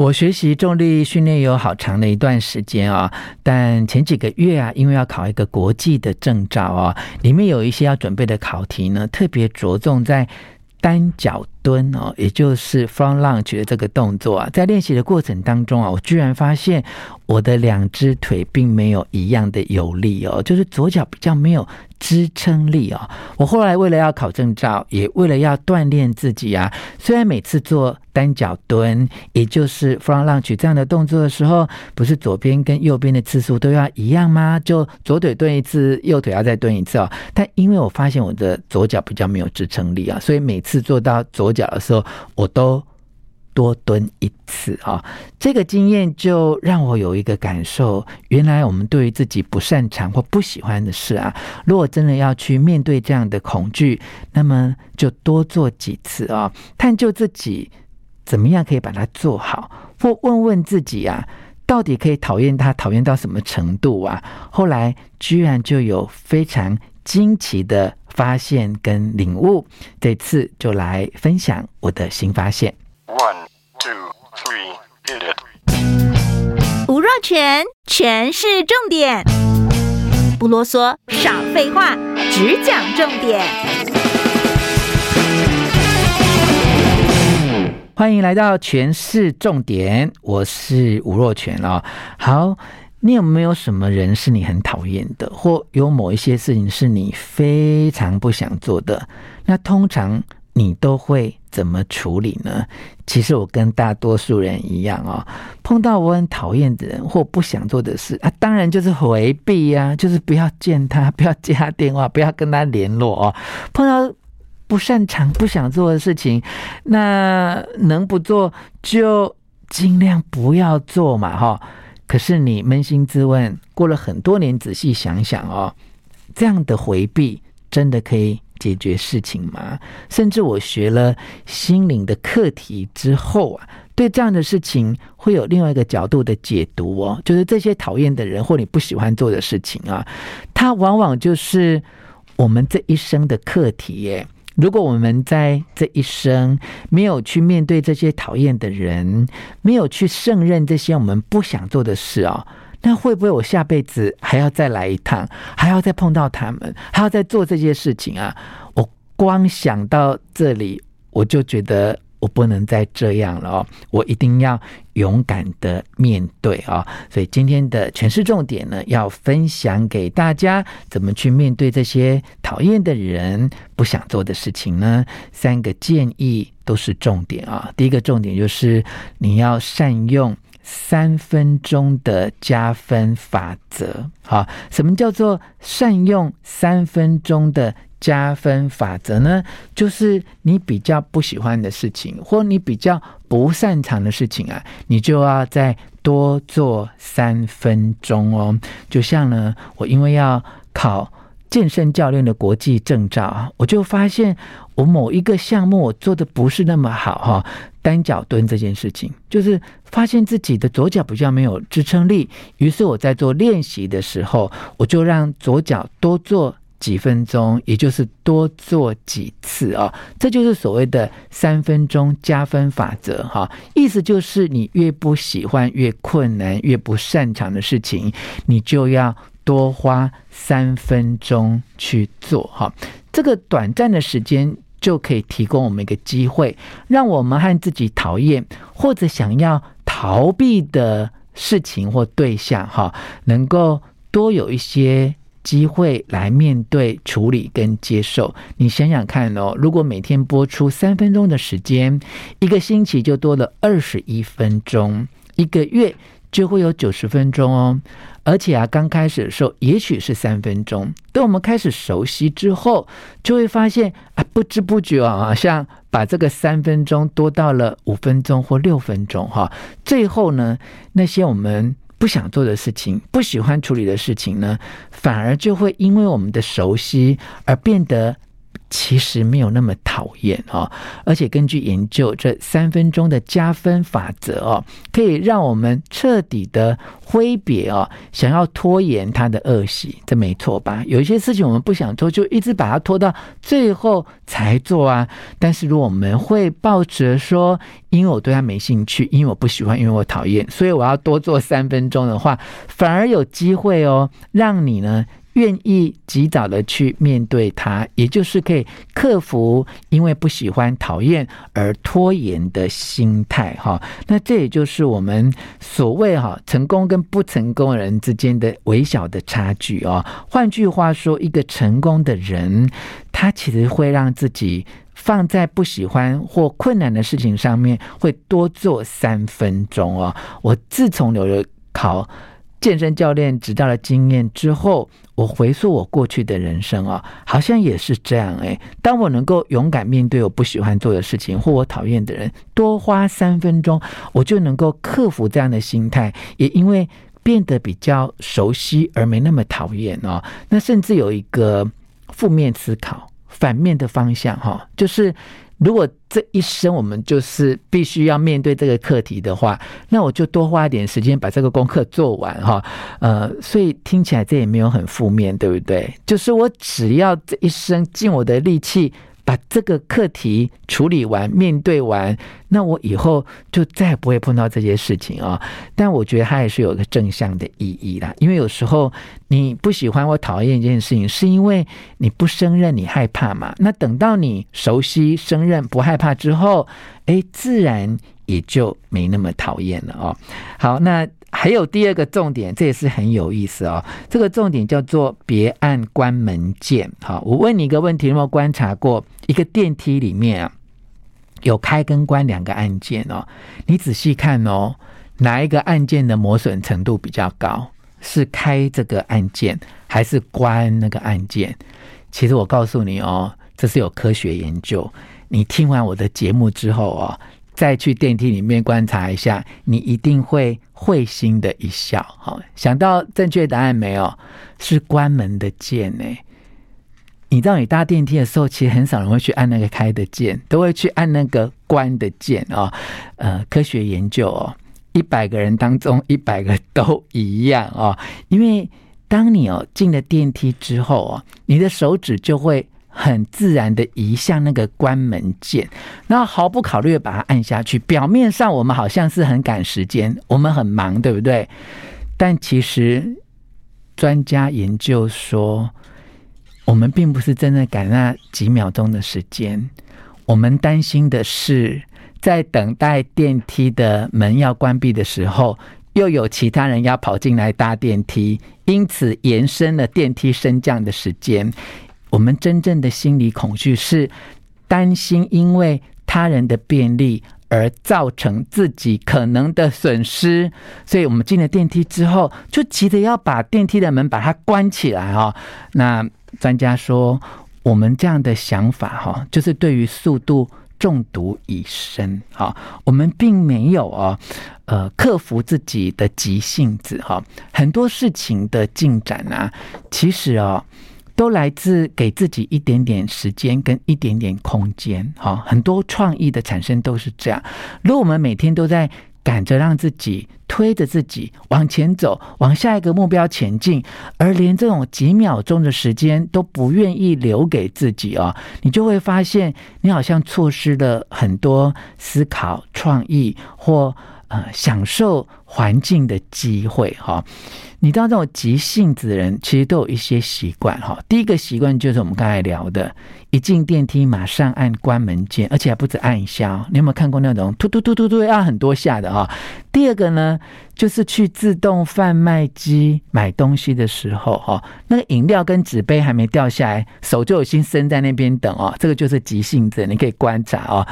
我学习重力训练有好长的一段时间啊，但前几个月啊，因为要考一个国际的证照啊，里面有一些要准备的考题呢，特别着重在单脚蹲哦，也就是 front lunge 的这个动作啊，在练习的过程当中啊，我居然发现我的两只腿并没有一样的有力哦，就是左脚比较没有支撑力哦。我后来为了要考证照，也为了要锻炼自己啊，虽然每次做单脚蹲，也就是 front lunge 这样的动作的时候，不是左边跟右边的次数都要一样吗？就左腿蹲一次，右腿要再蹲一次哦。但因为我发现我的左脚比较没有支撑力啊，所以每次做到左脚的时候，我都多蹲一次啊！这个经验就让我有一个感受：原来我们对于自己不擅长或不喜欢的事啊，如果真的要去面对这样的恐惧，那么就多做几次啊，探究自己怎么样可以把它做好，或问问自己啊，到底可以讨厌它讨厌到什么程度啊？后来居然就有非常惊奇的。发现跟领悟，这次就来分享我的新发现。One, 全全是，重点，不啰嗦，少废话，只讲重点。欢迎来到权式重点，我是吴若权哦。好。你有没有什么人是你很讨厌的，或有某一些事情是你非常不想做的？那通常你都会怎么处理呢？其实我跟大多数人一样哦，碰到我很讨厌的人或不想做的事啊，当然就是回避呀，就是不要见他，不要接他电话，不要跟他联络哦。碰到不擅长、不想做的事情，那能不做就尽量不要做嘛，哈。可是你扪心自问，过了很多年，仔细想想哦，这样的回避真的可以解决事情吗？甚至我学了心灵的课题之后啊，对这样的事情会有另外一个角度的解读哦，就是这些讨厌的人或你不喜欢做的事情啊，它往往就是我们这一生的课题耶。如果我们在这一生没有去面对这些讨厌的人，没有去胜任这些我们不想做的事啊，那会不会我下辈子还要再来一趟，还要再碰到他们，还要再做这些事情啊？我光想到这里，我就觉得。我不能再这样了哦！我一定要勇敢的面对啊！所以今天的全是重点呢，要分享给大家怎么去面对这些讨厌的人、不想做的事情呢？三个建议都是重点啊！第一个重点就是你要善用三分钟的加分法则。好，什么叫做善用三分钟的？加分法则呢，就是你比较不喜欢的事情，或你比较不擅长的事情啊，你就要再多做三分钟哦。就像呢，我因为要考健身教练的国际证照啊，我就发现我某一个项目我做的不是那么好哈，单脚蹲这件事情，就是发现自己的左脚比较没有支撑力，于是我在做练习的时候，我就让左脚多做。几分钟，也就是多做几次啊，这就是所谓的三分钟加分法则哈。意思就是，你越不喜欢、越困难、越不擅长的事情，你就要多花三分钟去做哈。这个短暂的时间就可以提供我们一个机会，让我们和自己讨厌或者想要逃避的事情或对象哈，能够多有一些。机会来面对、处理跟接受。你想想看哦，如果每天播出三分钟的时间，一个星期就多了二十一分钟，一个月就会有九十分钟哦。而且啊，刚开始的时候也许是三分钟，等我们开始熟悉之后，就会发现啊，不知不觉啊，好像把这个三分钟多到了五分钟或六分钟哈。最后呢，那些我们。不想做的事情，不喜欢处理的事情呢，反而就会因为我们的熟悉而变得其实没有那么讨厌哦，而且根据研究，这三分钟的加分法则哦，可以让我们彻底的挥别哦，想要拖延它的恶习，这没错吧？有一些事情我们不想做，就一直把它拖到最后才做啊。但是如果我们会抱着说，因为我对他没兴趣，因为我不喜欢，因为我讨厌，所以我要多做三分钟的话，反而有机会哦，让你呢。愿意及早的去面对它，也就是可以克服因为不喜欢、讨厌而拖延的心态哈。那这也就是我们所谓哈成功跟不成功人之间的微小的差距哦。换句话说，一个成功的人，他其实会让自己放在不喜欢或困难的事情上面，会多做三分钟哦。我自从有了考健身教练执照的经验之后。我回溯我过去的人生啊，好像也是这样诶。当我能够勇敢面对我不喜欢做的事情或我讨厌的人，多花三分钟，我就能够克服这样的心态，也因为变得比较熟悉而没那么讨厌哦。那甚至有一个负面思考、反面的方向哈，就是。如果这一生我们就是必须要面对这个课题的话，那我就多花一点时间把这个功课做完哈。呃，所以听起来这也没有很负面，对不对？就是我只要这一生尽我的力气。把这个课题处理完、面对完，那我以后就再也不会碰到这些事情啊、哦。但我觉得它也是有一个正向的意义啦，因为有时候你不喜欢或讨厌一件事情，是因为你不胜任、你害怕嘛。那等到你熟悉、胜任、不害怕之后，哎，自然也就没那么讨厌了哦。好，那。还有第二个重点，这也是很有意思哦。这个重点叫做别按关门键。好，我问你一个问题：有没有观察过一个电梯里面啊，有开跟关两个按键哦？你仔细看哦，哪一个按键的磨损程度比较高？是开这个按键，还是关那个按键？其实我告诉你哦，这是有科学研究。你听完我的节目之后哦。再去电梯里面观察一下，你一定会会心的一笑。好，想到正确答案没有？是关门的键呢。你知道，你搭电梯的时候，其实很少人会去按那个开的键，都会去按那个关的键啊。呃，科学研究哦，一百个人当中一百个都一样哦。因为当你哦进了电梯之后哦，你的手指就会。很自然的移向那个关门键，然后毫不考虑的把它按下去。表面上我们好像是很赶时间，我们很忙，对不对？但其实专家研究说，我们并不是真的赶那几秒钟的时间。我们担心的是，在等待电梯的门要关闭的时候，又有其他人要跑进来搭电梯，因此延伸了电梯升降的时间。我们真正的心理恐惧是担心，因为他人的便利而造成自己可能的损失，所以我们进了电梯之后，就急着要把电梯的门把它关起来哈。那专家说，我们这样的想法哈，就是对于速度中毒已深哈。我们并没有啊，呃，克服自己的急性子哈。很多事情的进展啊，其实啊。都来自给自己一点点时间跟一点点空间，哈，很多创意的产生都是这样。如果我们每天都在赶着让自己推着自己往前走，往下一个目标前进，而连这种几秒钟的时间都不愿意留给自己哦，你就会发现你好像错失了很多思考、创意或呃享受环境的机会，哈。你知道这种急性子的人，其实都有一些习惯哈。第一个习惯就是我们刚才聊的，一进电梯马上按关门键，而且还不止按一下。你有没有看过那种突突突突突按很多下的哈？第二个呢，就是去自动贩卖机买东西的时候哈，那个饮料跟纸杯还没掉下来，手就已经伸在那边等哦。这个就是急性子，你可以观察哦。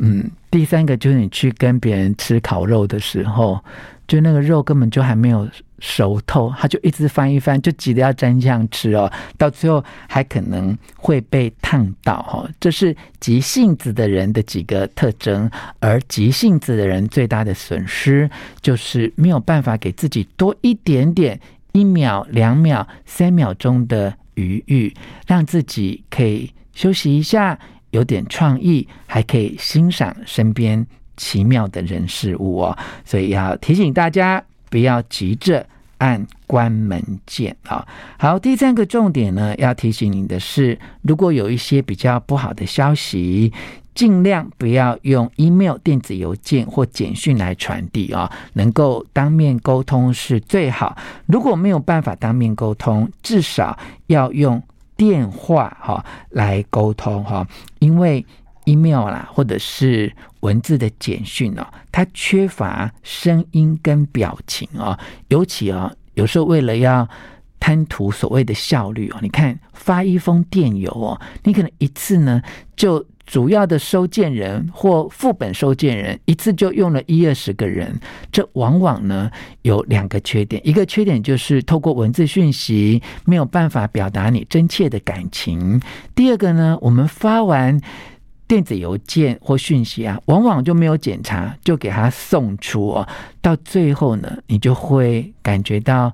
嗯，第三个就是你去跟别人吃烤肉的时候，就那个肉根本就还没有。熟透，他就一直翻一翻，就急着要沾酱吃哦，到最后还可能会被烫到哦。这是急性子的人的几个特征，而急性子的人最大的损失就是没有办法给自己多一点点一秒、两秒、三秒钟的余裕，让自己可以休息一下，有点创意，还可以欣赏身边奇妙的人事物哦。所以要提醒大家，不要急着按关门键啊。好，第三个重点呢，要提醒你的是，如果有一些比较不好的消息。尽量不要用 email、电子邮件或简讯来传递啊，能够当面沟通是最好。如果没有办法当面沟通，至少要用电话哈来沟通哈，因为 email 啦或者是文字的简讯哦，它缺乏声音跟表情哦，尤其哦，有时候为了要贪图所谓的效率哦，你看发一封电邮哦，你可能一次呢就。主要的收件人或副本收件人一次就用了一二十个人，这往往呢有两个缺点。一个缺点就是透过文字讯息没有办法表达你真切的感情。第二个呢，我们发完电子邮件或讯息啊，往往就没有检查就给他送出哦，到最后呢，你就会感觉到。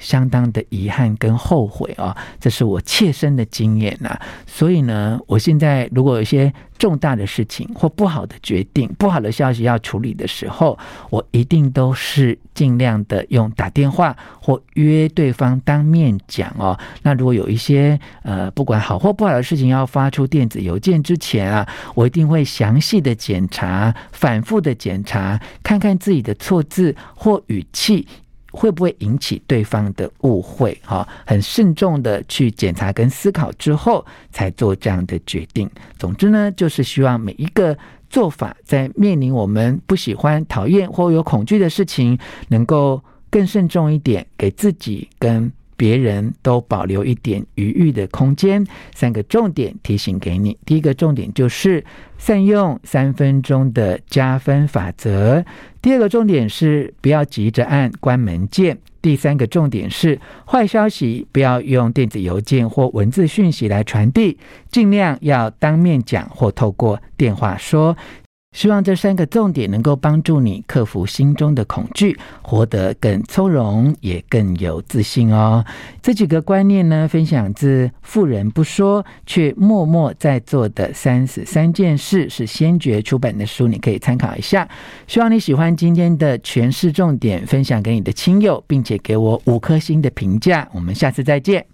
相当的遗憾跟后悔啊，这是我切身的经验呐。所以呢，我现在如果有一些重大的事情或不好的决定、不好的消息要处理的时候，我一定都是尽量的用打电话或约对方当面讲哦。那如果有一些呃，不管好或不好的事情要发出电子邮件之前啊，我一定会详细的检查、反复的检查，看看自己的错字或语气。会不会引起对方的误会？哈，很慎重的去检查跟思考之后，才做这样的决定。总之呢，就是希望每一个做法，在面临我们不喜欢、讨厌或有恐惧的事情，能够更慎重一点，给自己跟别人都保留一点余裕的空间。三个重点提醒给你：第一个重点就是善用三分钟的加分法则；第二个重点是不要急着按关门键；第三个重点是坏消息不要用电子邮件或文字讯息来传递，尽量要当面讲或透过电话说。希望这三个重点能够帮助你克服心中的恐惧，活得更从容，也更有自信哦。这几个观念呢，分享自《富人不说却默默在做的三十三件事》，是先觉出版的书，你可以参考一下。希望你喜欢今天的诠释重点，分享给你的亲友，并且给我五颗星的评价。我们下次再见。